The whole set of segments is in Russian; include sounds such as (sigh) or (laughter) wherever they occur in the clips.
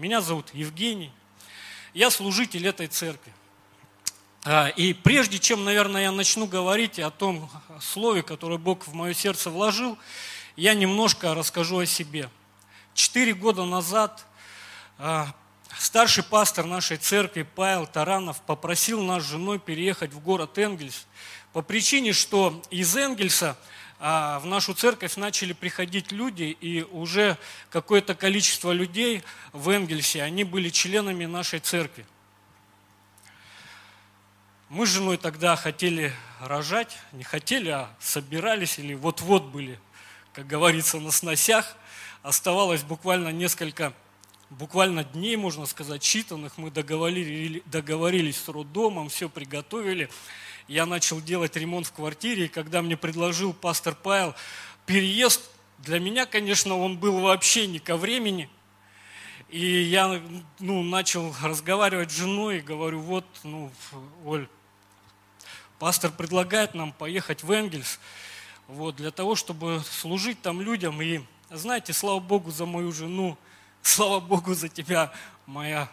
Меня зовут Евгений. Я служитель этой церкви. А, и прежде чем, наверное, я начну говорить о том слове, которое Бог в мое сердце вложил, я немножко расскажу о себе. Четыре года назад а, старший пастор нашей церкви Павел Таранов попросил нас с женой переехать в город Энгельс по причине, что из Энгельса – в нашу церковь начали приходить люди, и уже какое-то количество людей в Энгельсе, они были членами нашей церкви. Мы с женой тогда хотели рожать, не хотели, а собирались или вот-вот были, как говорится, на сносях. Оставалось буквально несколько, буквально дней, можно сказать, считанных. Мы договорились, договорились с роддомом, все приготовили я начал делать ремонт в квартире, и когда мне предложил пастор Павел переезд, для меня, конечно, он был вообще не ко времени. И я ну, начал разговаривать с женой и говорю, вот, ну, Оль, пастор предлагает нам поехать в Энгельс, вот, для того, чтобы служить там людям. И, знаете, слава Богу за мою жену, (laughs) слава Богу за тебя, моя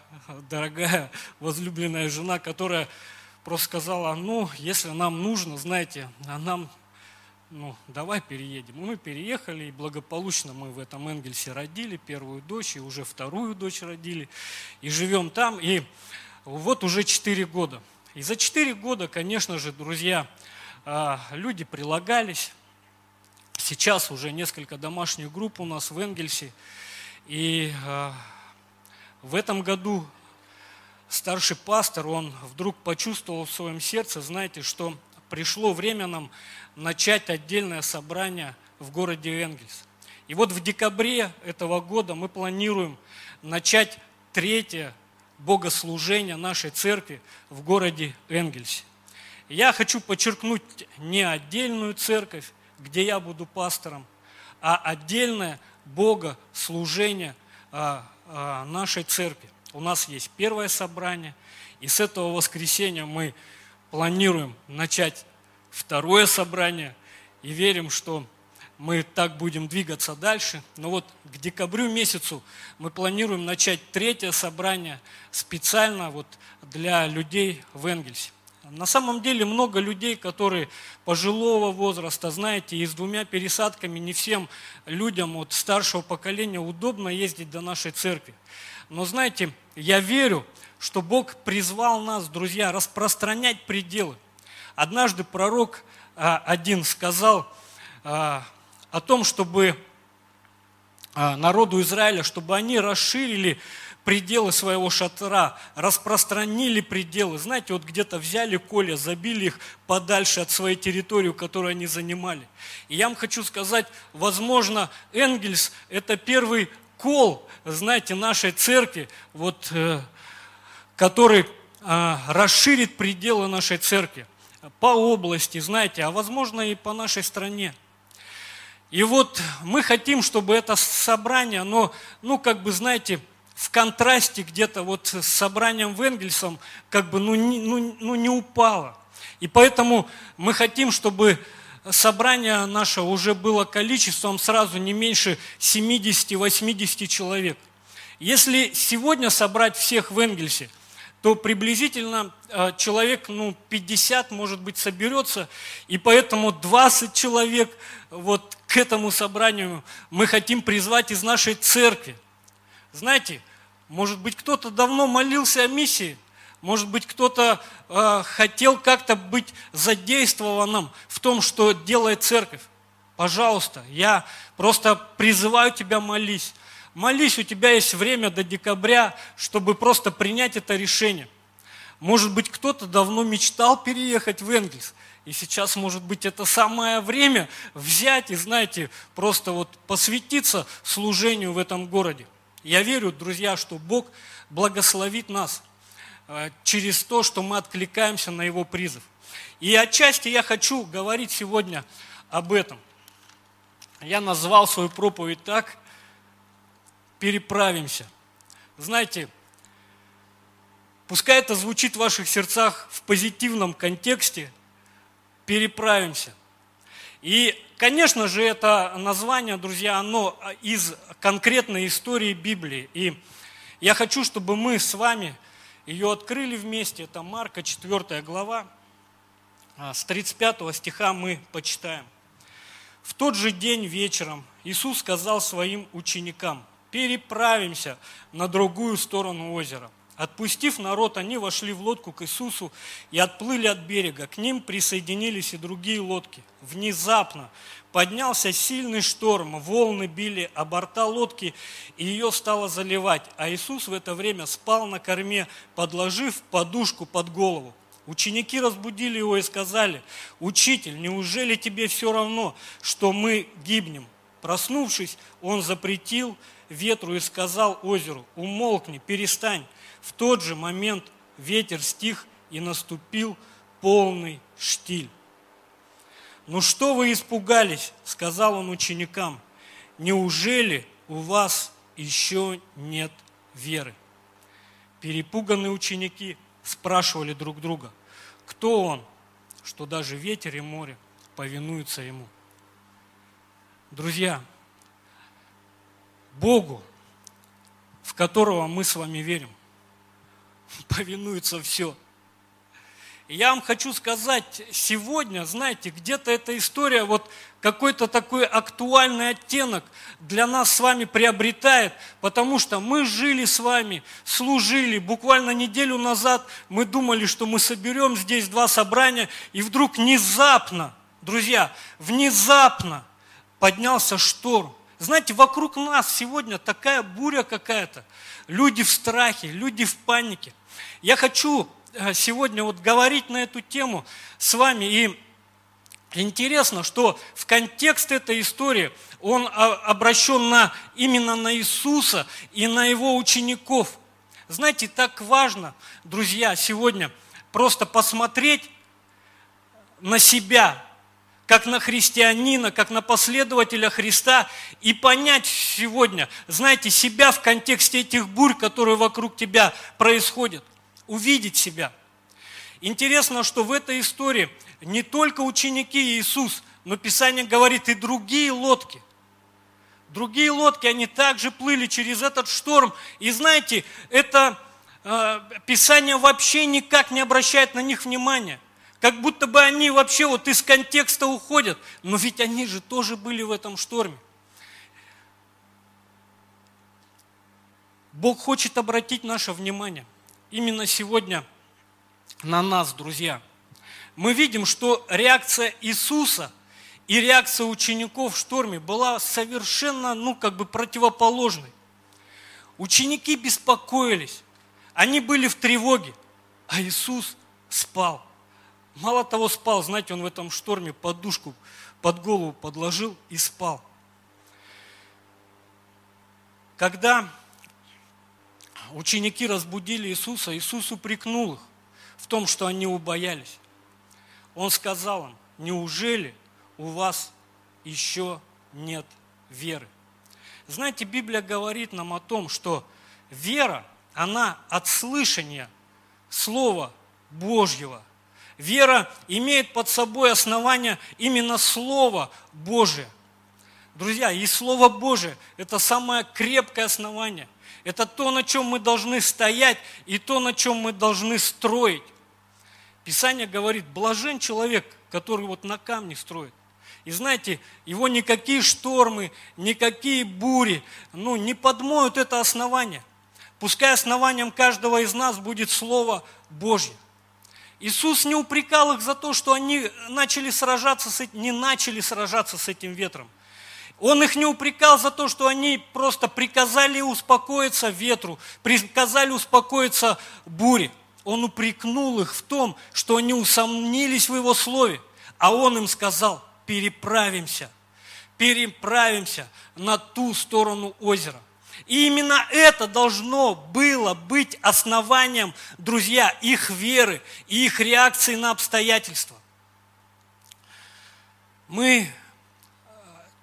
дорогая возлюбленная жена, которая просто сказала, ну, если нам нужно, знаете, а нам, ну, давай переедем. И мы переехали, и благополучно мы в этом Энгельсе родили первую дочь, и уже вторую дочь родили, и живем там, и вот уже 4 года. И за 4 года, конечно же, друзья, а, люди прилагались. Сейчас уже несколько домашних групп у нас в Энгельсе. И а, в этом году старший пастор, он вдруг почувствовал в своем сердце, знаете, что пришло время нам начать отдельное собрание в городе Энгельс. И вот в декабре этого года мы планируем начать третье богослужение нашей церкви в городе Энгельсе. Я хочу подчеркнуть не отдельную церковь, где я буду пастором, а отдельное богослужение а, а, нашей церкви у нас есть первое собрание, и с этого воскресенья мы планируем начать второе собрание, и верим, что мы так будем двигаться дальше. Но вот к декабрю месяцу мы планируем начать третье собрание специально вот для людей в Энгельсе. На самом деле много людей, которые пожилого возраста, знаете, и с двумя пересадками не всем людям от старшего поколения удобно ездить до нашей церкви. Но знаете, я верю, что Бог призвал нас, друзья, распространять пределы. Однажды пророк а, один сказал а, о том, чтобы а, народу Израиля, чтобы они расширили пределы своего шатра, распространили пределы. Знаете, вот где-то взяли коля, забили их подальше от своей территории, которую они занимали. И я вам хочу сказать, возможно, Энгельс – это первый кол, знаете, нашей церкви, вот, э, который э, расширит пределы нашей церкви по области, знаете, а возможно и по нашей стране. И вот мы хотим, чтобы это собрание, оно, ну, как бы, знаете, в контрасте где-то вот с собранием в Энгельсом, как бы, ну, ну, ну, не упало. И поэтому мы хотим, чтобы собрание наше уже было количеством сразу не меньше 70-80 человек. Если сегодня собрать всех в Энгельсе, то приблизительно э, человек ну, 50, может быть, соберется, и поэтому 20 человек вот к этому собранию мы хотим призвать из нашей церкви. Знаете, может быть, кто-то давно молился о миссии – может быть, кто-то э, хотел как-то быть задействованным в том, что делает церковь. Пожалуйста, я просто призываю тебя молись. Молись, у тебя есть время до декабря, чтобы просто принять это решение. Может быть, кто-то давно мечтал переехать в Энгельс. И сейчас, может быть, это самое время взять и, знаете, просто вот посвятиться служению в этом городе. Я верю, друзья, что Бог благословит нас – Э, через то, что мы откликаемся на Его призыв. И отчасти я хочу говорить сегодня об этом. Я назвал свою проповедь так «Переправимся». Знаете, пускай это звучит в ваших сердцах в позитивном контексте «Переправимся». И, конечно же, это название, друзья, оно из конкретной истории Библии. И Я хочу, чтобы мы с вами ее открыли вместе. Это Марка, 4 глава. А, с 35 стиха мы почитаем. В тот же день вечером Иисус сказал своим ученикам, переправимся на другую сторону озера. Отпустив народ, они вошли в лодку к Иисусу и отплыли от берега. К ним присоединились и другие лодки. Внезапно поднялся сильный шторм, волны били о борта лодки, и ее стало заливать. А Иисус в это время спал на корме, подложив подушку под голову. Ученики разбудили его и сказали, «Учитель, неужели тебе все равно, что мы гибнем?» Проснувшись, он запретил ветру и сказал озеру, «Умолкни, перестань». В тот же момент ветер стих и наступил полный штиль. «Ну что вы испугались?» – сказал он ученикам. «Неужели у вас еще нет веры?» Перепуганные ученики спрашивали друг друга, кто он, что даже ветер и море повинуются ему. Друзья, Богу, в которого мы с вами верим, (laughs) повинуется все. Я вам хочу сказать, сегодня, знаете, где-то эта история вот какой-то такой актуальный оттенок для нас с вами приобретает, потому что мы жили с вами, служили. Буквально неделю назад мы думали, что мы соберем здесь два собрания, и вдруг внезапно, друзья, внезапно поднялся шторм. Знаете, вокруг нас сегодня такая буря какая-то. Люди в страхе, люди в панике. Я хочу э, сегодня вот говорить на эту тему с вами. И интересно, что в контекст этой истории он обращен на, именно на Иисуса и на его учеников. Знаете, так важно, друзья, сегодня просто посмотреть на себя, как на христианина, как на последователя Христа и понять сегодня, знаете, себя в контексте этих бурь, которые вокруг тебя происходят, увидеть себя. Интересно, что в этой истории не только ученики Иисус, но Писание говорит и другие лодки. Другие лодки, они также плыли через этот шторм. И знаете, это э, Писание вообще никак не обращает на них внимания. Как будто бы они вообще вот из контекста уходят. Но ведь они же тоже были в этом шторме. Бог хочет обратить наше внимание именно сегодня на нас, друзья. Мы видим, что реакция Иисуса и реакция учеников в шторме была совершенно, ну, как бы противоположной. Ученики беспокоились, они были в тревоге, а Иисус спал. Мало того спал, знаете, он в этом шторме подушку под голову подложил и спал. Когда ученики разбудили Иисуса, Иисус упрекнул их в том, что они убоялись. Он сказал им, неужели у вас еще нет веры? Знаете, Библия говорит нам о том, что вера, она от слышания Слова Божьего – Вера имеет под собой основание именно Слово Божие. Друзья, и Слово Божие – это самое крепкое основание. Это то, на чем мы должны стоять, и то, на чем мы должны строить. Писание говорит, блажен человек, который вот на камне строит. И знаете, его никакие штормы, никакие бури, ну, не подмоют это основание. Пускай основанием каждого из нас будет Слово Божье. Иисус не упрекал их за то, что они начали сражаться с не начали сражаться с этим ветром. Он их не упрекал за то, что они просто приказали успокоиться ветру, приказали успокоиться буре. Он упрекнул их в том, что они усомнились в Его Слове. А Он им сказал, переправимся, переправимся на ту сторону озера. И именно это должно было быть основанием, друзья, их веры и их реакции на обстоятельства. Мы э,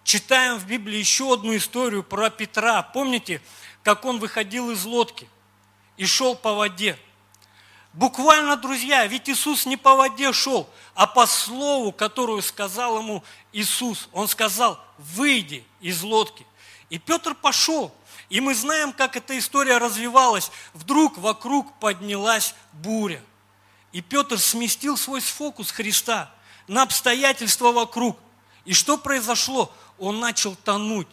читаем в Библии еще одну историю про Петра. Помните, как он выходил из лодки и шел по воде? Буквально, друзья, ведь Иисус не по воде шел, а по слову, которую сказал ему Иисус. Он сказал, выйди из лодки. И Петр пошел. И мы знаем, как эта история развивалась. Вдруг вокруг поднялась буря. И Петр сместил свой фокус Христа на обстоятельства вокруг. И что произошло? Он начал тонуть.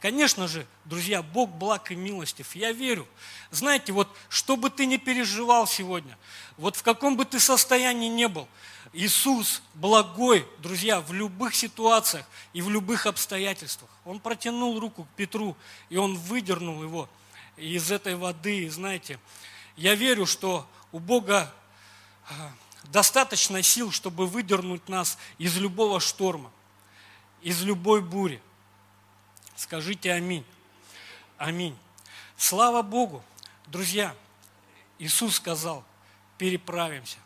Конечно же, друзья, Бог благ и милостив. Я верю. Знаете, вот что бы ты ни переживал сегодня, вот в каком бы ты состоянии не был, Иисус благой, друзья, в любых ситуациях и в любых обстоятельствах. Он протянул руку к Петру, и он выдернул его из этой воды. И знаете, я верю, что у Бога а, достаточно сил, чтобы выдернуть нас из любого шторма, из любой бури. Скажите аминь. Аминь. Слава Богу. Друзья, Иисус сказал, переправимся.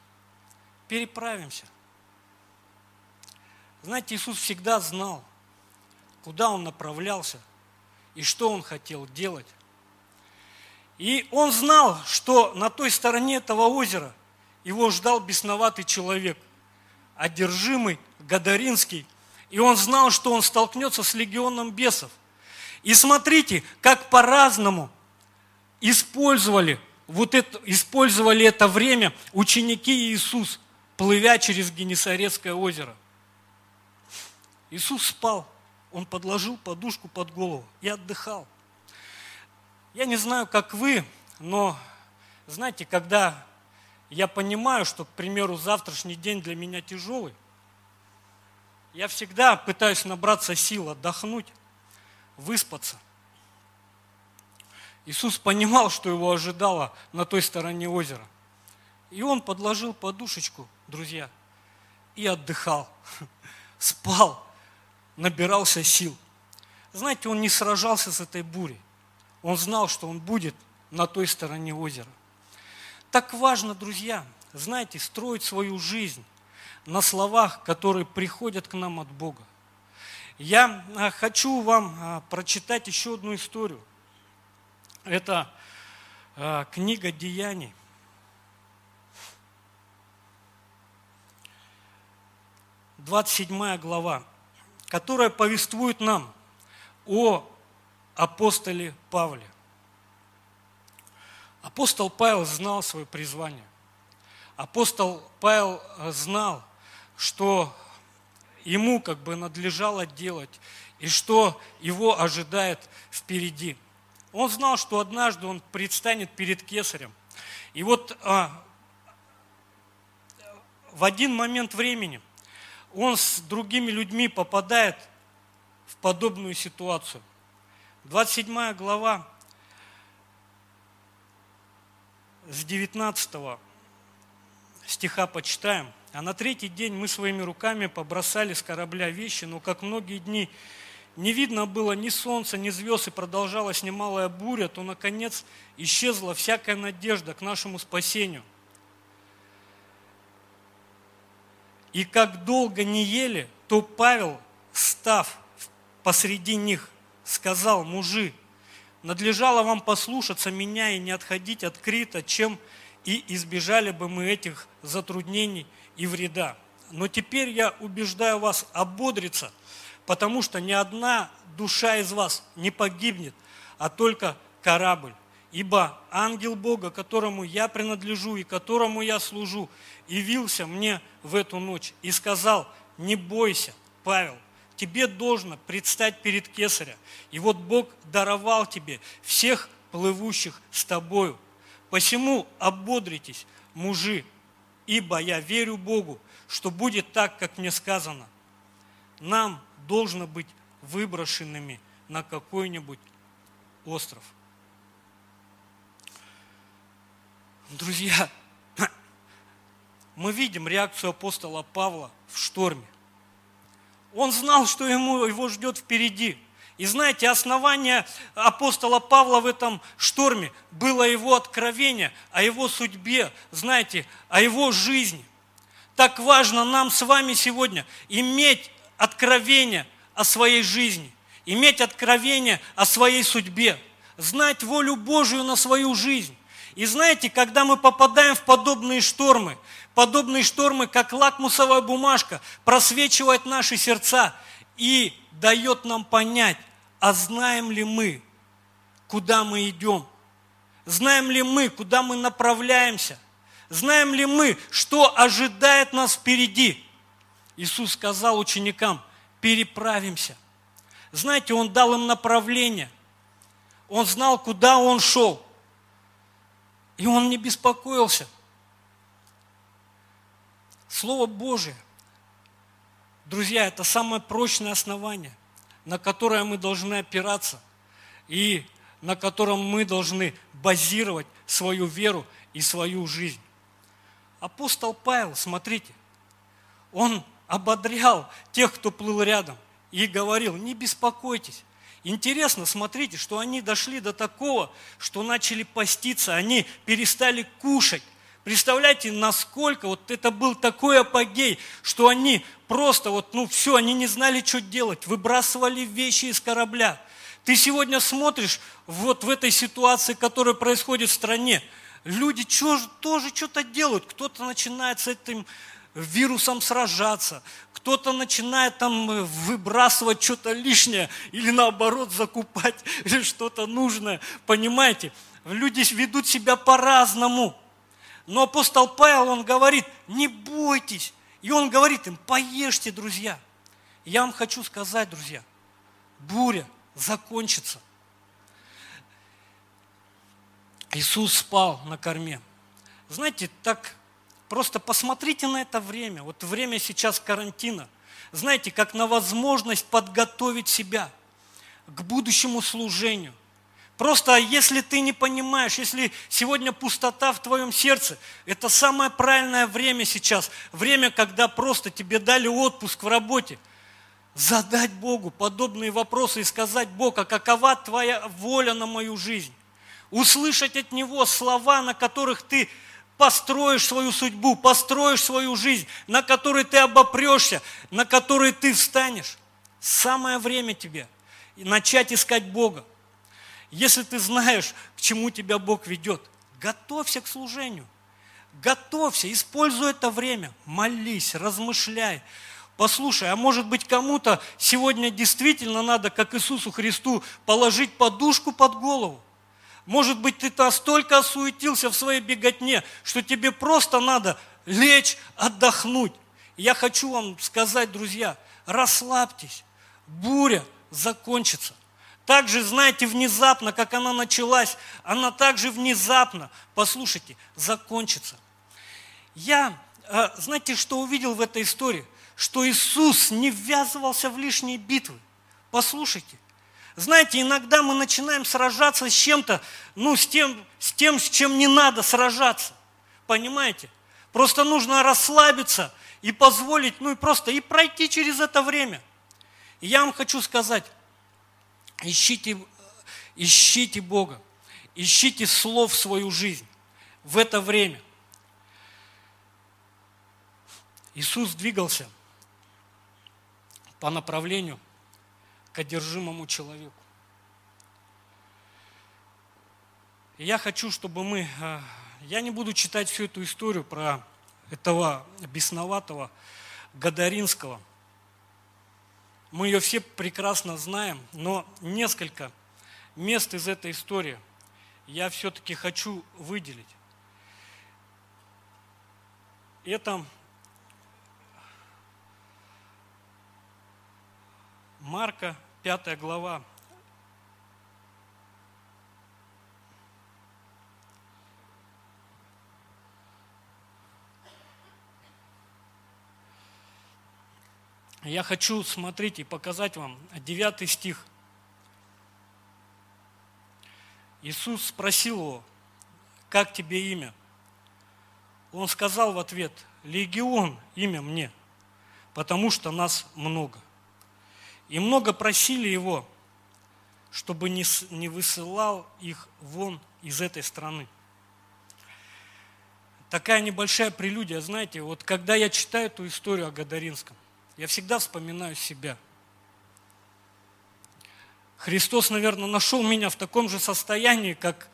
Переправимся. Знаете, Иисус всегда знал, куда Он направлялся и что Он хотел делать. И Он знал, что на той стороне этого озера его ждал бесноватый человек, одержимый, Гадаринский. И он знал, что он столкнется с легионом бесов. И смотрите, как по-разному использовали, вот это, использовали это время ученики Иисус, плывя через Генесарецкое озеро. Иисус спал, он подложил подушку под голову и отдыхал. Я не знаю, как вы, но знаете, когда я понимаю, что, к примеру, завтрашний день для меня тяжелый, я всегда пытаюсь набраться сил, отдохнуть выспаться. Иисус понимал, что его ожидало на той стороне озера. И он подложил подушечку, друзья, и отдыхал, (laughs) спал, набирался сил. Знаете, он не сражался с этой бурей. Он знал, что он будет на той стороне озера. Так важно, друзья, знаете, строить свою жизнь на словах, которые приходят к нам от Бога. Я а, хочу вам а, прочитать еще одну историю. Это а, книга Деяний. Двадцать седьмая глава, которая повествует нам о апостоле Павле. Апостол Павел знал свое призвание. Апостол Павел знал, что ему как бы надлежало делать и что его ожидает впереди. Он знал, что однажды он предстанет перед кесарем. И вот а, в один момент времени он с другими людьми попадает в подобную ситуацию. 27 глава с 19 стиха почитаем – а на третий день мы своими руками побросали с корабля вещи, но как многие дни не видно было ни солнца, ни звезд, и продолжалась немалая буря, то, наконец, исчезла всякая надежда к нашему спасению. И как долго не ели, то Павел, став посреди них, сказал, мужи, надлежало вам послушаться меня и не отходить от Крита, чем и избежали бы мы этих затруднений – и вреда. Но теперь я убеждаю вас ободриться, потому что ни одна душа из вас не погибнет, а только корабль. Ибо ангел Бога, которому я принадлежу и которому я служу, явился мне в эту ночь и сказал, не бойся, Павел, тебе должно предстать перед Кесаря. И вот Бог даровал тебе всех плывущих с тобою. Посему ободритесь, мужи, ибо я верю Богу, что будет так, как мне сказано. Нам должно быть выброшенными на какой-нибудь остров. Друзья, мы видим реакцию апостола Павла в шторме. Он знал, что ему, его ждет впереди – и знаете, основание апостола Павла в этом шторме было его откровение о его судьбе, знаете, о его жизни. Так важно нам с вами сегодня иметь откровение о своей жизни, иметь откровение о своей судьбе, знать волю Божию на свою жизнь. И знаете, когда мы попадаем в подобные штормы, подобные штормы, как лакмусовая бумажка, просвечивает наши сердца и дает нам понять, а знаем ли мы, куда мы идем? Знаем ли мы, куда мы направляемся? Знаем ли мы, что ожидает нас впереди? Иисус сказал ученикам, переправимся. Знаете, Он дал им направление. Он знал, куда Он шел. И Он не беспокоился. Слово Божие, друзья, это самое прочное основание, на которое мы должны опираться и на котором мы должны базировать свою веру и свою жизнь. Апостол Павел, смотрите, он ободрял тех, кто плыл рядом, и говорил, не беспокойтесь. Интересно, смотрите, что они дошли до такого, что начали поститься, они перестали кушать. Представляете, насколько вот это был такой апогей, что они просто вот, ну все, они не знали, что делать, выбрасывали вещи из корабля. Ты сегодня смотришь вот в этой ситуации, которая происходит в стране, люди тоже что-то делают. Кто-то начинает с этим вирусом сражаться, кто-то начинает там э, выбрасывать что-то лишнее или наоборот закупать (laughs) что-то нужное. Понимаете? Люди ведут себя по-разному. Но апостол Павел, он говорит, не бойтесь. И он говорит им, поешьте, друзья. Я вам хочу сказать, друзья, буря закончится – Иисус спал на корме. Знаете, так просто посмотрите на это время. Вот время сейчас карантина. Знаете, как на возможность подготовить себя к будущему служению. Просто если ты не понимаешь, если сегодня пустота в твоем сердце, это самое правильное время сейчас. Время, когда просто тебе дали отпуск в работе. Задать Богу подобные вопросы и сказать, Бог, а какова твоя воля на мою жизнь? услышать от Него слова, на которых ты построишь свою судьбу, построишь свою жизнь, на которой ты обопрешься, на которой ты встанешь. Самое время тебе начать искать Бога. Если ты знаешь, к чему тебя Бог ведет, готовься к служению. Готовься, используй это время, молись, размышляй. Послушай, а может быть кому-то сегодня действительно надо, как Иисусу Христу, положить подушку под голову? Может быть, ты настолько осуетился в своей беготне, что тебе просто надо лечь, отдохнуть. Я хочу вам сказать, друзья, расслабьтесь. Буря закончится. Так же, знаете, внезапно, как она началась, она также внезапно, послушайте, закончится. Я, э, знаете, что увидел в этой истории? Что Иисус не ввязывался в лишние битвы. Послушайте, знаете, иногда мы начинаем сражаться с чем-то, ну, с тем, с тем, с чем не надо сражаться. Понимаете? Просто нужно расслабиться и позволить, ну и просто и пройти через это время. Я вам хочу сказать, ищите, ищите Бога, ищите слов в свою жизнь в это время. Иисус двигался по направлению – к одержимому человеку. И я хочу, чтобы мы... Э, я не буду читать всю эту историю про этого бесноватого Гадаринского. Мы ее все прекрасно знаем, но несколько мест из этой истории я все-таки хочу выделить. Это Марка, 5 глава. Я хочу, смотрите, показать вам 9 стих. Иисус спросил его, как тебе имя? Он сказал в ответ, легион имя мне, потому что нас много. И много просили его, чтобы не, не высылал их вон из этой страны. Такая небольшая прелюдия, знаете, вот когда я читаю эту историю о Гадаринском, я всегда вспоминаю себя. Христос, наверное, нашел меня в таком же состоянии, как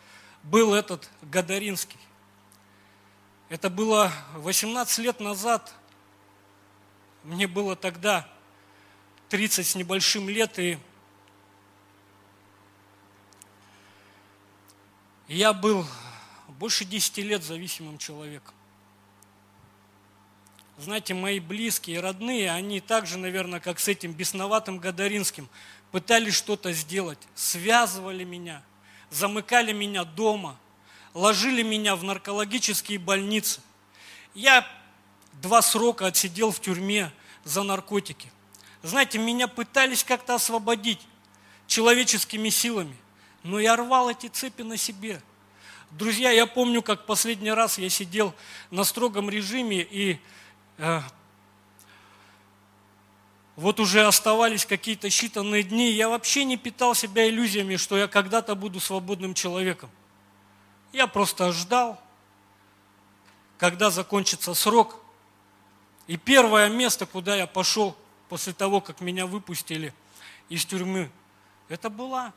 был этот Гадаринский. Это было 18 лет назад. Мне было тогда 30 с небольшим лет, и я был больше 10 лет зависимым человеком. Знаете, мои близкие и родные, они также, наверное, как с этим бесноватым Гадаринским, пытались что-то сделать, связывали меня, замыкали меня дома, ложили меня в наркологические больницы. Я два срока отсидел в тюрьме за наркотики. Знаете, меня пытались как-то освободить человеческими силами, но я рвал эти цепи на себе. Друзья, я помню, как последний раз я сидел на строгом режиме, и э, вот уже оставались какие-то считанные дни, я вообще не питал себя иллюзиями, что я когда-то буду свободным человеком. Я просто ждал, когда закончится срок. И первое место, куда я пошел после того, как меня выпустили из тюрьмы, это была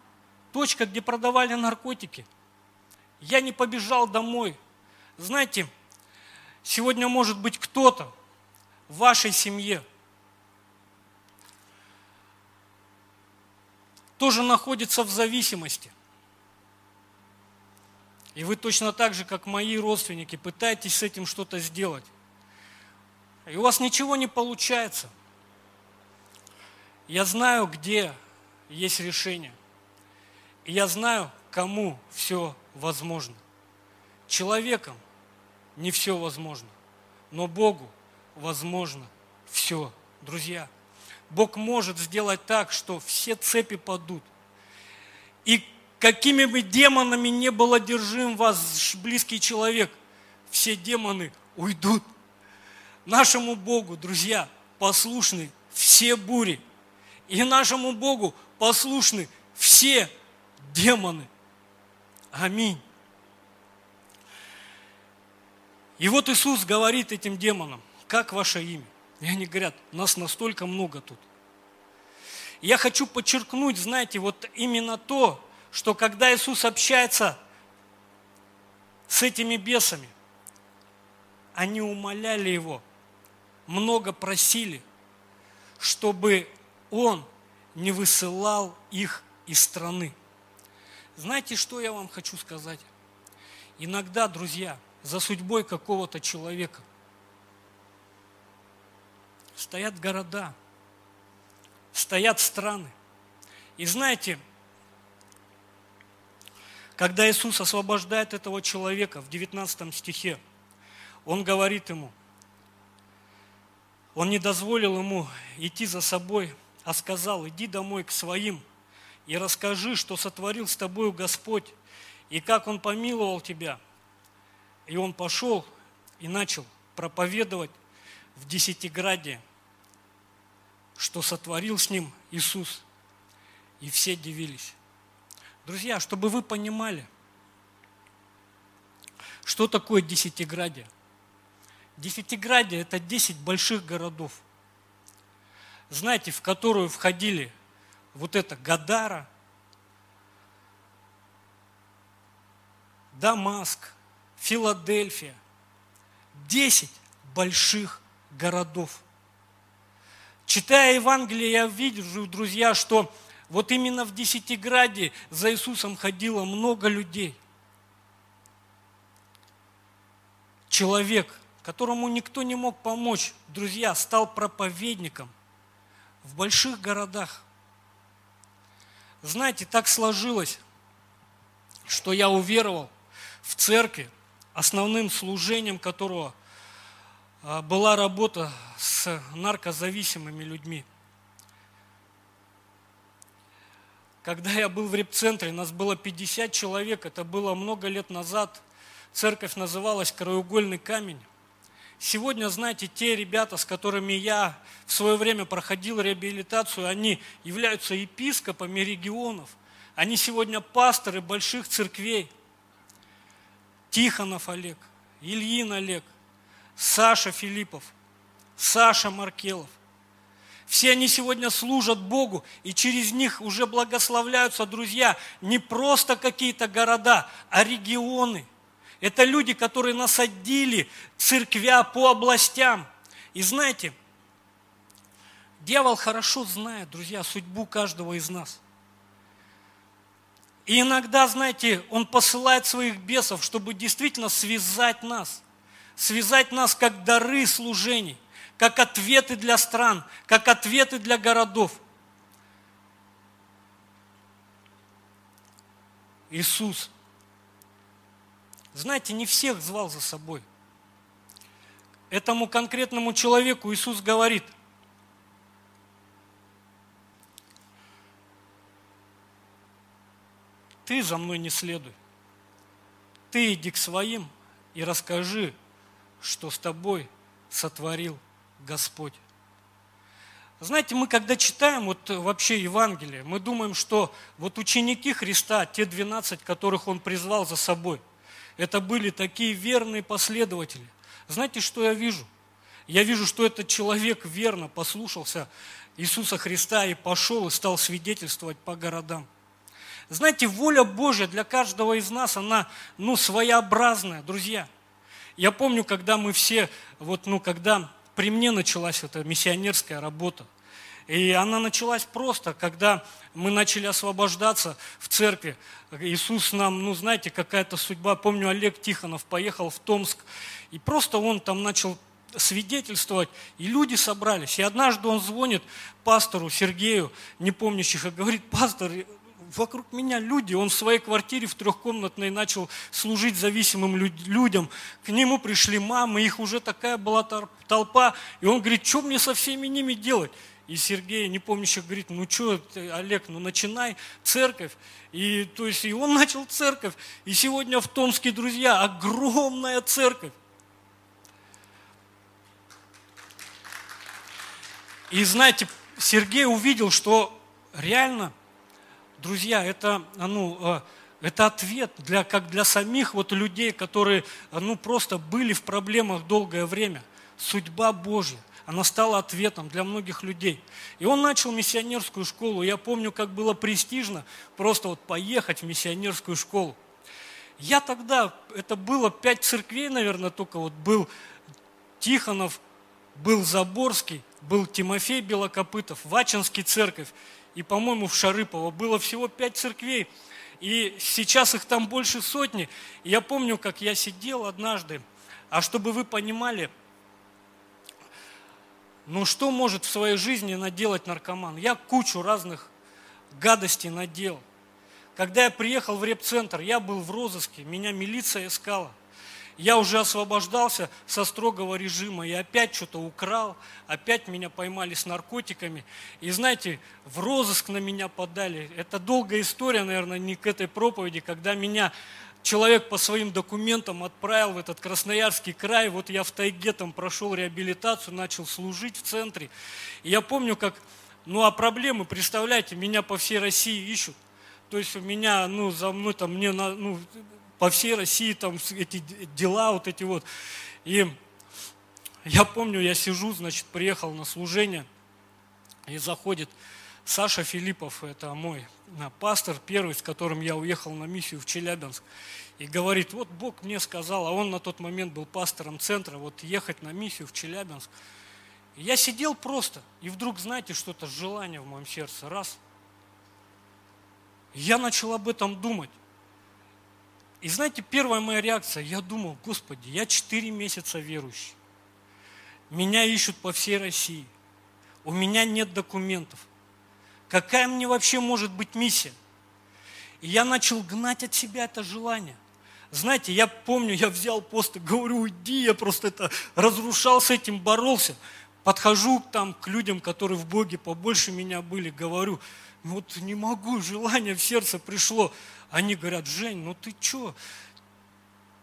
точка, где продавали наркотики. Я не побежал домой. Знаете, сегодня может быть кто-то в вашей семье тоже находится в зависимости – и вы точно так же, как мои родственники, пытаетесь с этим что-то сделать. И у вас ничего не получается. Я знаю, где есть решение. И я знаю, кому все возможно. Человеком не все возможно, но Богу возможно все. Друзья, Бог может сделать так, что все цепи падут. И какими бы демонами не был одержим вас близкий человек, все демоны уйдут. Нашему Богу, друзья, послушны все бури. И нашему Богу послушны все демоны. Аминь. И вот Иисус говорит этим демонам, как ваше имя? И они говорят, нас настолько много тут. Я хочу подчеркнуть, знаете, вот именно то, что когда Иисус общается с этими бесами, они умоляли Его, много просили, чтобы Он не высылал их из страны. Знаете, что я вам хочу сказать? Иногда, друзья, за судьбой какого-то человека стоят города, стоят страны. И знаете, когда Иисус освобождает этого человека в 19 стихе, Он говорит ему, Он не дозволил ему идти за собой, а сказал, иди домой к своим и расскажи, что сотворил с тобою Господь, и как Он помиловал тебя. И он пошел и начал проповедовать в Десятиграде, что сотворил с ним Иисус. И все дивились. Друзья, чтобы вы понимали, что такое Десятиградие. Десятиградие – это 10 больших городов, знаете, в которую входили вот это Гадара, Дамаск, Филадельфия. 10 больших городов. Читая Евангелие, я вижу, друзья, что вот именно в Десятиграде за Иисусом ходило много людей. Человек, которому никто не мог помочь, друзья, стал проповедником в больших городах. Знаете, так сложилось, что я уверовал в церкви, основным служением которого а, была работа с наркозависимыми людьми. Когда я был в репцентре, нас было 50 человек, это было много лет назад. Церковь называлась «Краеугольный камень». Сегодня, знаете, те ребята, с которыми я в свое время проходил реабилитацию, они являются епископами регионов. Они сегодня пасторы больших церквей. Тихонов Олег, Ильин Олег, Саша Филиппов, Саша Маркелов. Все они сегодня служат Богу, и через них уже благословляются, друзья, не просто какие-то города, а регионы. Это люди, которые насадили церквя по областям. И знаете, дьявол хорошо знает, друзья, судьбу каждого из нас. И иногда, знаете, Он посылает своих бесов, чтобы действительно связать нас. Связать нас как дары служений, как ответы для стран, как ответы для городов. Иисус, знаете, не всех звал за собой. Этому конкретному человеку Иисус говорит – ты за мной не следуй. Ты иди к своим и расскажи, что с тобой сотворил Господь. Знаете, мы когда читаем вот вообще Евангелие, мы думаем, что вот ученики Христа, те 12, которых Он призвал за собой, это были такие верные последователи. Знаете, что я вижу? Я вижу, что этот человек верно послушался Иисуса Христа и пошел и стал свидетельствовать по городам. Знаете, воля Божья для каждого из нас, она, ну, своеобразная, друзья. Я помню, когда мы все, вот, ну, когда при мне началась эта миссионерская работа, и она началась просто, когда мы начали освобождаться в церкви. Иисус нам, ну знаете, какая-то судьба. Помню, Олег Тихонов поехал в Томск, и просто он там начал свидетельствовать, и люди собрались. И однажды он звонит пастору Сергею, не помнящих, и говорит, пастор, вокруг меня люди, он в своей квартире в трехкомнатной начал служить зависимым людям. К нему пришли мамы, их уже такая была толпа, и он говорит, что мне со всеми ними делать? И Сергей, не помнящий, говорит, ну что, Олег, ну начинай церковь. И, то есть, и он (laughs) начал церковь. И сегодня в Томске, друзья, огромная церковь. И знаете, Сергей увидел, что реально друзья, это, ну, э, это ответ для, как для самих вот людей, которые ну, просто были в проблемах долгое время. Судьба Божья, она стала ответом для многих людей. И он начал миссионерскую школу. Я помню, как было престижно просто вот поехать в миссионерскую школу. Я тогда, это было пять церквей, наверное, только вот был Тихонов, был Заборский, был Тимофей Белокопытов, Вачинский церковь и, по-моему, в Шарыпово было всего пять церквей, и сейчас их там больше сотни. И я помню, как я сидел однажды, а чтобы вы понимали, ну что может в своей жизни наделать наркоман? Я кучу разных гадостей наделал. Когда я приехал в репцентр, я был в розыске, меня милиция искала. Я уже освобождался со строгого режима и опять что-то украл, опять меня поймали с наркотиками. И знаете, в розыск на меня подали. Это долгая история, наверное, не к этой проповеди, когда меня человек по своим документам отправил в этот Красноярский край. Вот я в тайге там прошел реабилитацию, начал служить в центре. И я помню, как, ну а проблемы, представляете, меня по всей России ищут. То есть у меня, ну, за мной там, мне, ну, по всей России там эти дела вот эти вот. И я помню, я сижу, значит, приехал на служение, и заходит Саша Филиппов, это мой пастор первый, с которым я уехал на миссию в Челябинск, и говорит, вот Бог мне сказал, а он на тот момент был пастором центра, вот ехать на миссию в Челябинск. И я сидел просто, и вдруг, знаете, что-то желание в моем сердце, раз. Я начал об этом думать. И знаете, первая моя реакция, я думал, Господи, я 4 месяца верующий. Меня ищут по всей России. У меня нет документов. Какая мне вообще может быть миссия? И я начал гнать от себя это желание. Знаете, я помню, я взял пост и говорю, уйди, я просто это разрушал с этим, боролся. Подхожу там к людям, которые в Боге побольше меня были, говорю, вот не могу, желание в сердце пришло. Они говорят, Жень, ну ты что?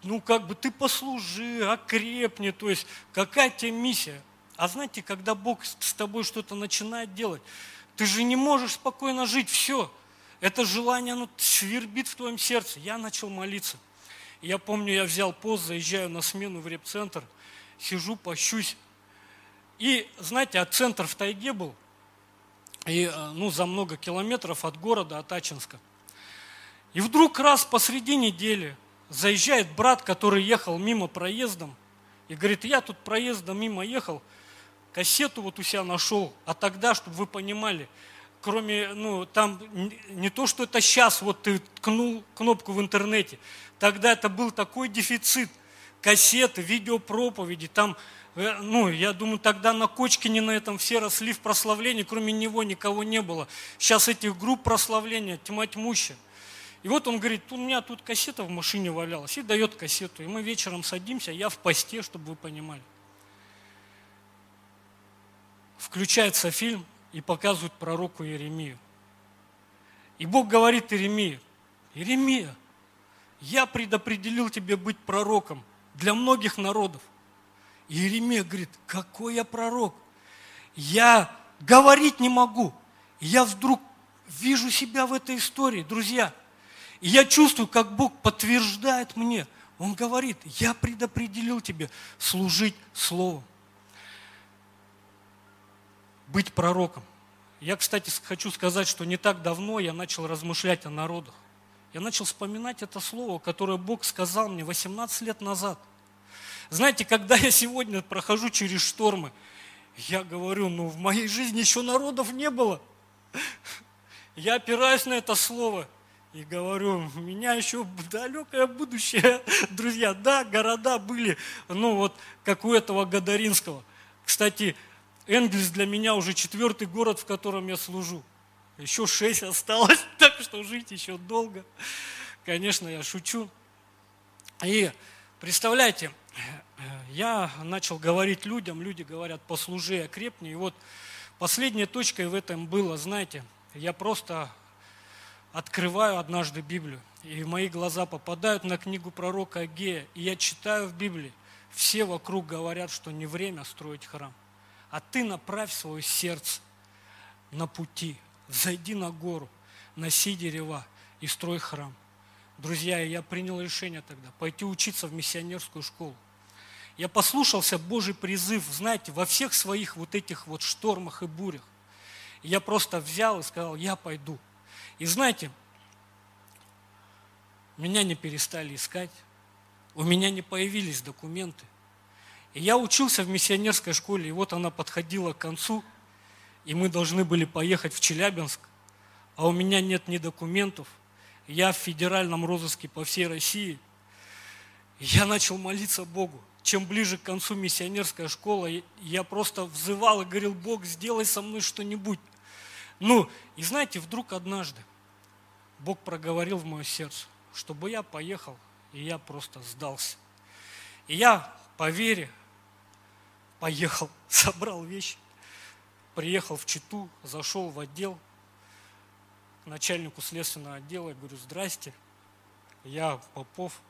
Ну как бы ты послужи, окрепни, то есть какая тебе миссия? А знаете, когда Бог с тобой что-то начинает делать, ты же не можешь спокойно жить, все. Это желание, оно свербит в твоем сердце. Я начал молиться. Я помню, я взял пост, заезжаю на смену в репцентр, сижу, пощусь. И, знаете, а центр в тайге был, и, э, ну, за много километров от города, от Ачинска. И вдруг раз посреди недели заезжает брат, который ехал мимо проездом, и говорит, я тут проездом мимо ехал, кассету вот у себя нашел, а тогда, чтобы вы понимали, кроме, ну, там не то, что это сейчас, вот ты ткнул кнопку в интернете, тогда это был такой дефицит, кассеты, видеопроповеди, там, э, ну, я думаю, тогда на Кочкине на этом все росли в прославлении, кроме него никого не было. Сейчас этих групп прославления тьма тьмущая. И вот он говорит, у меня тут кассета в машине валялась, и дает кассету. И мы вечером садимся, я в посте, чтобы вы понимали. Включается фильм и показывают пророку Иеремию. И Бог говорит Иеремию, Иеремия, я предопределил тебе быть пророком для многих народов. Иеремия говорит, какой я пророк? Я говорить не могу. Я вдруг вижу себя в этой истории, друзья – и я чувствую, как Бог подтверждает мне. Он говорит, я предопределил тебе служить Словом. Быть пророком. Я, кстати, хочу сказать, что не так давно я начал размышлять о народах. Я начал вспоминать это слово, которое Бог сказал мне 18 лет назад. Знаете, когда я сегодня прохожу через штормы, я говорю, ну в моей жизни еще народов не было. (laughs) Я опираюсь на это слово – и говорю, у меня еще далекое будущее, (laughs) друзья. Да, города были, ну вот, как у этого Гадаринского. Кстати, Энгельс для меня уже четвертый город, в котором я служу. Еще шесть осталось, (laughs) так что жить еще долго. Конечно, я шучу. И представляете, я начал говорить людям, люди говорят, послужи, окрепни. И вот последней точкой в этом было, знаете, я просто открываю однажды Библию, и мои глаза попадают на книгу пророка Агея, и я читаю в Библии, все вокруг говорят, что не время строить храм, а ты направь свое сердце на пути, зайди на гору, носи дерева и строй храм. Друзья, я принял решение тогда пойти учиться в миссионерскую школу. Я послушался Божий призыв, знаете, во всех своих вот этих вот штормах и бурях. я просто взял и сказал, я пойду. И знаете, меня не перестали искать, у меня не появились документы. И я учился в миссионерской школе, и вот она подходила к концу, и мы должны были поехать в Челябинск, а у меня нет ни документов, я в федеральном розыске по всей России. Я начал молиться Богу. Чем ближе к концу миссионерская школа, я просто взывал и говорил, Бог, сделай со мной что-нибудь. Ну, и знаете, вдруг однажды Бог проговорил в мое сердце, чтобы я поехал, и я просто сдался. И я по вере поехал, (laughs) собрал вещи, приехал в Читу, зашел в отдел, к начальнику следственного отдела, говорю, здрасте, я Попов.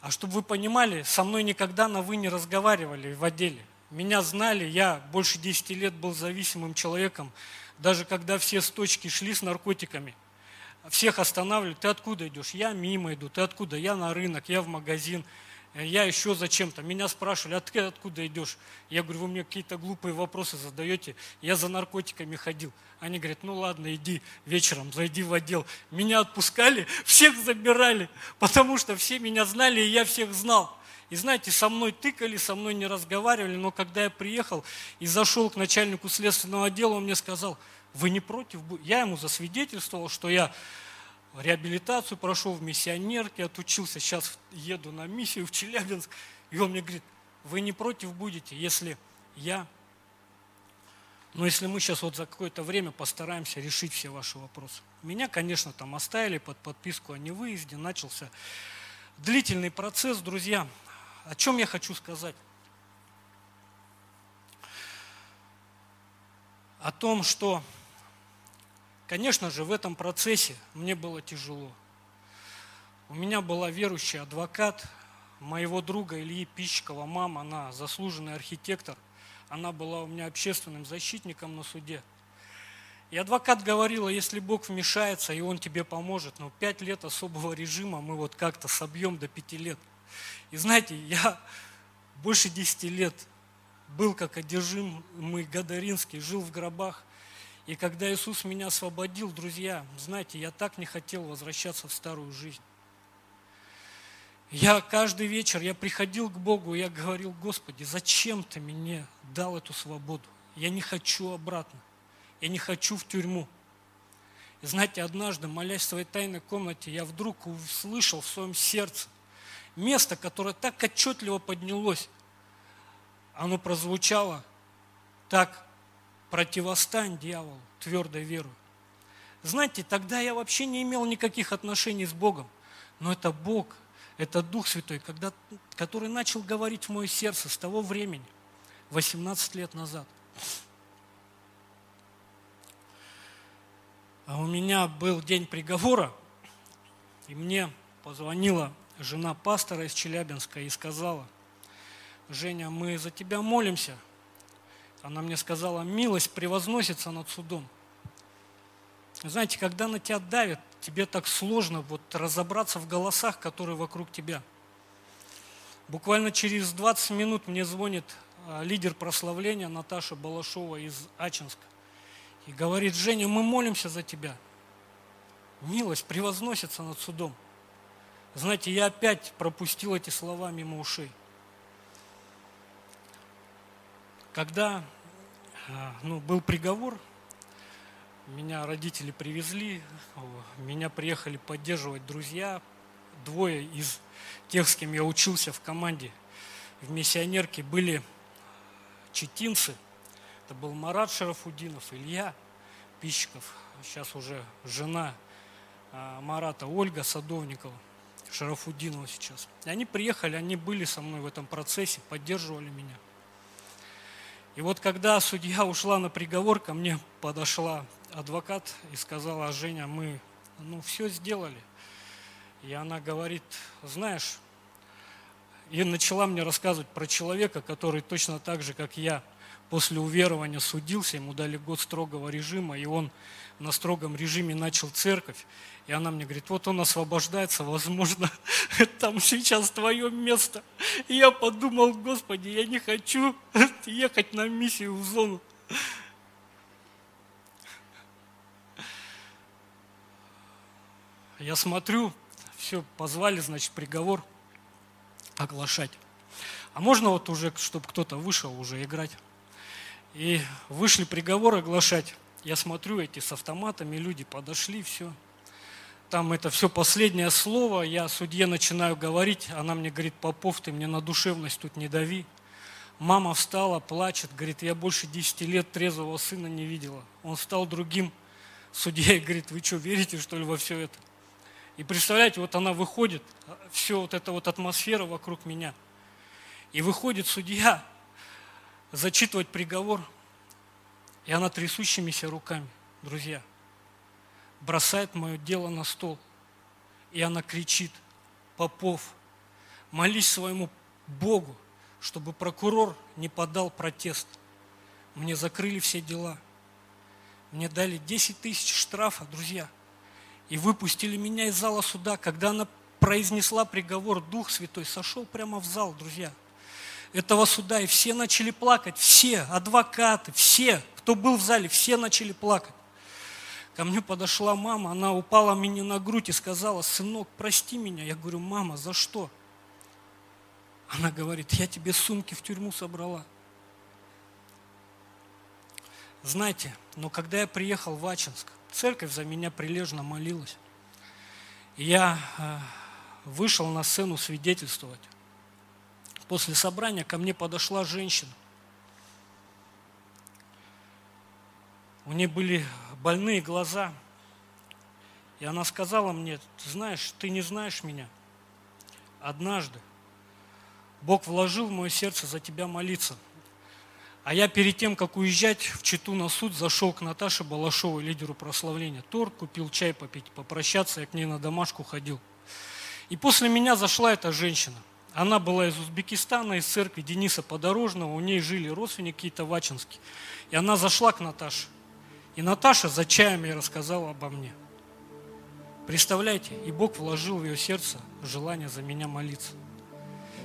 А чтобы вы понимали, со мной никогда на «вы» не разговаривали в отделе. Меня знали, я больше 10 лет был зависимым человеком. Даже когда все с точки шли с наркотиками, всех останавливали. Ты откуда идешь? Я мимо иду. Ты откуда? Я на рынок, я в магазин, я еще зачем-то. Меня спрашивали, а ты откуда идешь? Я говорю, вы мне какие-то глупые вопросы задаете. Я за наркотиками ходил. Они говорят, ну ладно, иди вечером, зайди в отдел. Меня отпускали, (laughs) всех забирали, потому что все меня знали, и я всех знал. И знаете, со мной тыкали, со мной не разговаривали, но когда я приехал и зашел к начальнику следственного отдела, он мне сказал, вы не против? Я ему засвидетельствовал, что я реабилитацию прошел в миссионерке, отучился, сейчас еду на миссию в Челябинск. И он мне говорит, вы не против будете, если я, ну если мы сейчас вот за какое-то время постараемся решить все ваши вопросы. Меня, конечно, там оставили под подписку о невыезде, начался длительный процесс, друзья. О чем я хочу сказать? О том, что, конечно же, в этом процессе мне было тяжело. У меня была верующий адвокат моего друга Ильи Пищикова, мама, она заслуженный архитектор. Она была у меня общественным защитником на суде. И адвокат говорила, если Бог вмешается, и Он тебе поможет, но пять лет особого режима мы вот как-то собьем до пяти лет – и знаете, я больше 10 лет был как одержимый Гадаринский, жил в гробах. И когда Иисус меня освободил, друзья, знаете, я так не хотел возвращаться в старую жизнь. Я каждый вечер, я приходил к Богу, я говорил, Господи, зачем Ты мне дал эту свободу? Я не хочу обратно. Я не хочу в тюрьму. И знаете, однажды, молясь в своей тайной комнате, я вдруг услышал в своем сердце место, которое так отчетливо поднялось. Оно прозвучало так противостань дьяволу твердой верой. Знаете, тогда я вообще не имел никаких отношений с Богом. Но это Бог, это Дух Святой, когда, который начал говорить в мое сердце с того времени, 18 лет назад. А у меня был день приговора, и мне позвонила жена пастора из Челябинска и сказала, Женя, мы за тебя молимся. Она мне сказала, милость превозносится над судом. Знаете, когда на тебя давят, тебе так сложно вот разобраться в голосах, которые вокруг тебя. Буквально через 20 минут мне звонит а, лидер прославления Наташа Балашова из Ачинска. И говорит, Женя, мы молимся за тебя. Милость превозносится над судом. Знаете, я опять пропустил эти слова мимо ушей. Когда ну, был приговор, меня родители привезли, меня приехали поддерживать друзья, двое из тех, с кем я учился в команде в миссионерке, были четинцы. Это был Марат Шарафудинов, Илья Пищиков, сейчас уже жена а, Марата, Ольга Садовникова, Шарафудинова сейчас. И они приехали, они были со мной в этом процессе, поддерживали меня. И вот когда судья ушла на приговор, ко мне подошла адвокат и сказала, Женя, мы ну, все сделали. И она говорит, знаешь, и начала мне рассказывать про человека, который точно так же, как я, после уверования судился, ему дали год строгого режима, и он на строгом режиме начал церковь. И она мне говорит, вот он освобождается, возможно, (laughs) там сейчас твое место. И я подумал, Господи, я не хочу (laughs) ехать на миссию в зону. Я смотрю, все, позвали, значит, приговор оглашать. А можно вот уже, чтобы кто-то вышел уже играть? И вышли приговор оглашать. Я смотрю, эти с автоматами люди подошли, все. Там это все последнее слово, я судье начинаю говорить, она мне говорит, Попов, ты мне на душевность тут не дави. Мама встала, плачет, говорит, я больше 10 лет трезвого сына не видела. Он стал другим судьей, говорит, вы что, верите, что ли, во все это? И представляете, вот она выходит, все вот эта вот атмосфера вокруг меня. И выходит судья зачитывать приговор – и она трясущимися руками, друзья, бросает мое дело на стол. И она кричит, Попов, молись своему Богу, чтобы прокурор не подал протест. Мне закрыли все дела. Мне дали 10 тысяч штрафа, друзья. И выпустили меня из зала суда. Когда она произнесла приговор, Дух Святой сошел прямо в зал, друзья. Этого суда. И все начали плакать. Все, адвокаты, все, кто был в зале, все начали плакать. Ко мне подошла мама, она упала мне на грудь и сказала, сынок, прости меня. Я говорю, мама, за что? Она говорит, я тебе сумки в тюрьму собрала. Знаете, но когда я приехал в Ачинск, церковь за меня прилежно молилась. Я э, вышел на сцену свидетельствовать. После собрания ко мне подошла женщина – у нее были больные глаза. И она сказала мне, ты знаешь, ты не знаешь меня. Однажды Бог вложил в мое сердце за тебя молиться. А я перед тем, как уезжать в Читу на суд, зашел к Наташе Балашовой, лидеру прославления. Торг, купил чай попить, попрощаться, я к ней на домашку ходил. И после меня зашла эта женщина. Она была из Узбекистана, из церкви Дениса Подорожного, у ней жили родственники какие-то в Ачинске. И она зашла к Наташе. И Наташа за чаями рассказала обо мне. Представляете, и Бог вложил в ее сердце желание за меня молиться.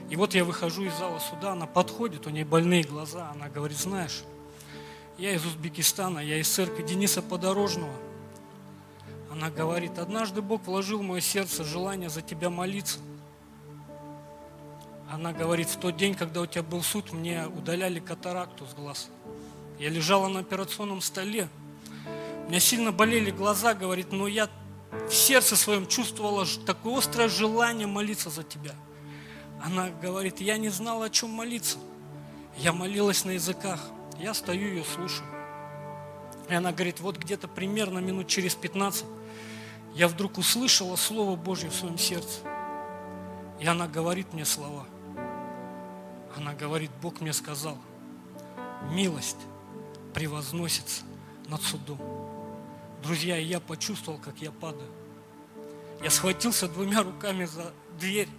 И вот я выхожу из зала суда, она подходит, у нее больные глаза, она говорит, знаешь, я из Узбекистана, я из церкви Дениса Подорожного. Она говорит, однажды Бог вложил в мое сердце желание за тебя молиться. Она говорит, в тот день, когда у тебя был суд, мне удаляли катаракту с глаз. Я лежала на операционном столе, У меня сильно болели глаза, говорит, но я в сердце своем чувствовала такое острое желание молиться за тебя. Она говорит, я не знала, о чем молиться. Я молилась на языках. Я стою ее слушаю. И она говорит, вот где-то примерно минут через 15 я вдруг услышала Слово Божье в своем сердце. И она говорит мне слова. Она говорит, Бог мне сказал, милость превозносится над судом. Друзья, я почувствовал, как я падаю. Я схватился двумя руками за дверь.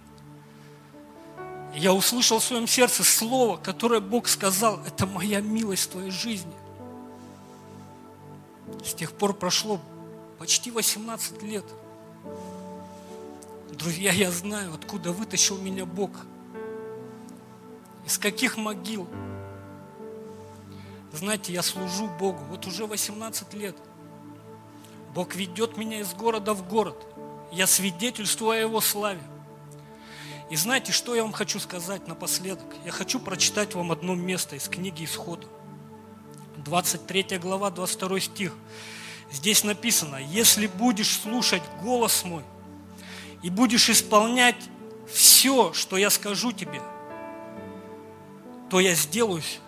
Я услышал в своем сердце слово, которое Бог сказал, это моя милость в твоей жизни. С тех пор прошло почти 18 лет. Друзья, я знаю, откуда вытащил меня Бог. Из каких могил. Знаете, я служу Богу. Вот уже 18 лет. Бог ведет меня из города в город. Я свидетельствую о Его славе. И знаете, что я вам хочу сказать напоследок? Я хочу прочитать вам одно место из книги Исхода. 23 глава, 22 стих. Здесь написано, если будешь слушать голос мой и будешь исполнять все, что я скажу тебе, то я сделаюсь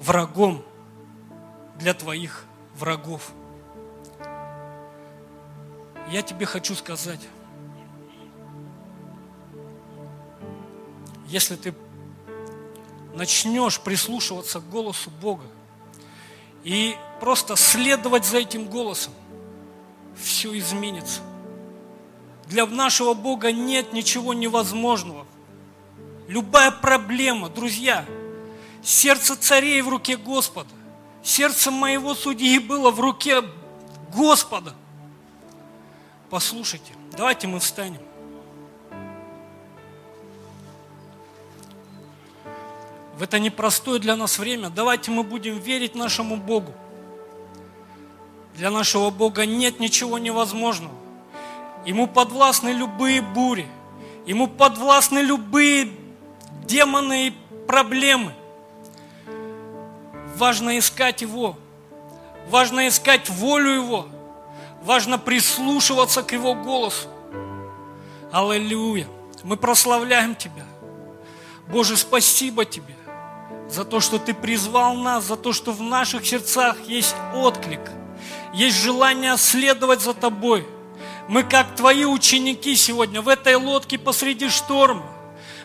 врагом для твоих врагов. Я тебе хочу сказать, если ты начнешь прислушиваться к голосу Бога и просто следовать за этим голосом, все изменится. Для нашего Бога нет ничего невозможного. Любая проблема, друзья, сердце царей в руке Господа. Сердце моего судьи было в руке Господа. Послушайте, давайте мы встанем. в это непростое для нас время, давайте мы будем верить нашему Богу. Для нашего Бога нет ничего невозможного. Ему подвластны любые бури. Ему подвластны любые демоны и проблемы. Важно искать Его. Важно искать волю Его. Важно прислушиваться к Его голосу. Аллилуйя. Мы прославляем Тебя. Боже, спасибо Тебе за то, что Ты призвал нас, за то, что в наших сердцах есть отклик, есть желание следовать за Тобой. Мы как Твои ученики сегодня в этой лодке посреди шторма.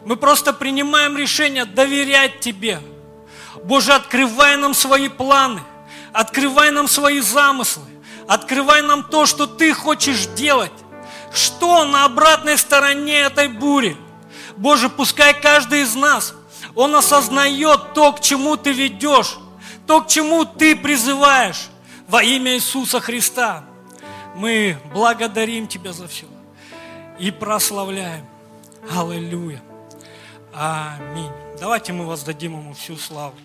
Мы просто принимаем решение доверять Тебе. Боже, открывай нам свои планы, открывай нам свои замыслы, открывай нам то, что Ты хочешь делать. Что на обратной стороне этой бури? Боже, пускай каждый из нас – он осознает то, к чему ты ведешь, то, к чему ты призываешь во имя Иисуса Христа. Мы благодарим Тебя за все и прославляем. Аллилуйя. Аминь. Давайте мы воздадим Ему всю славу.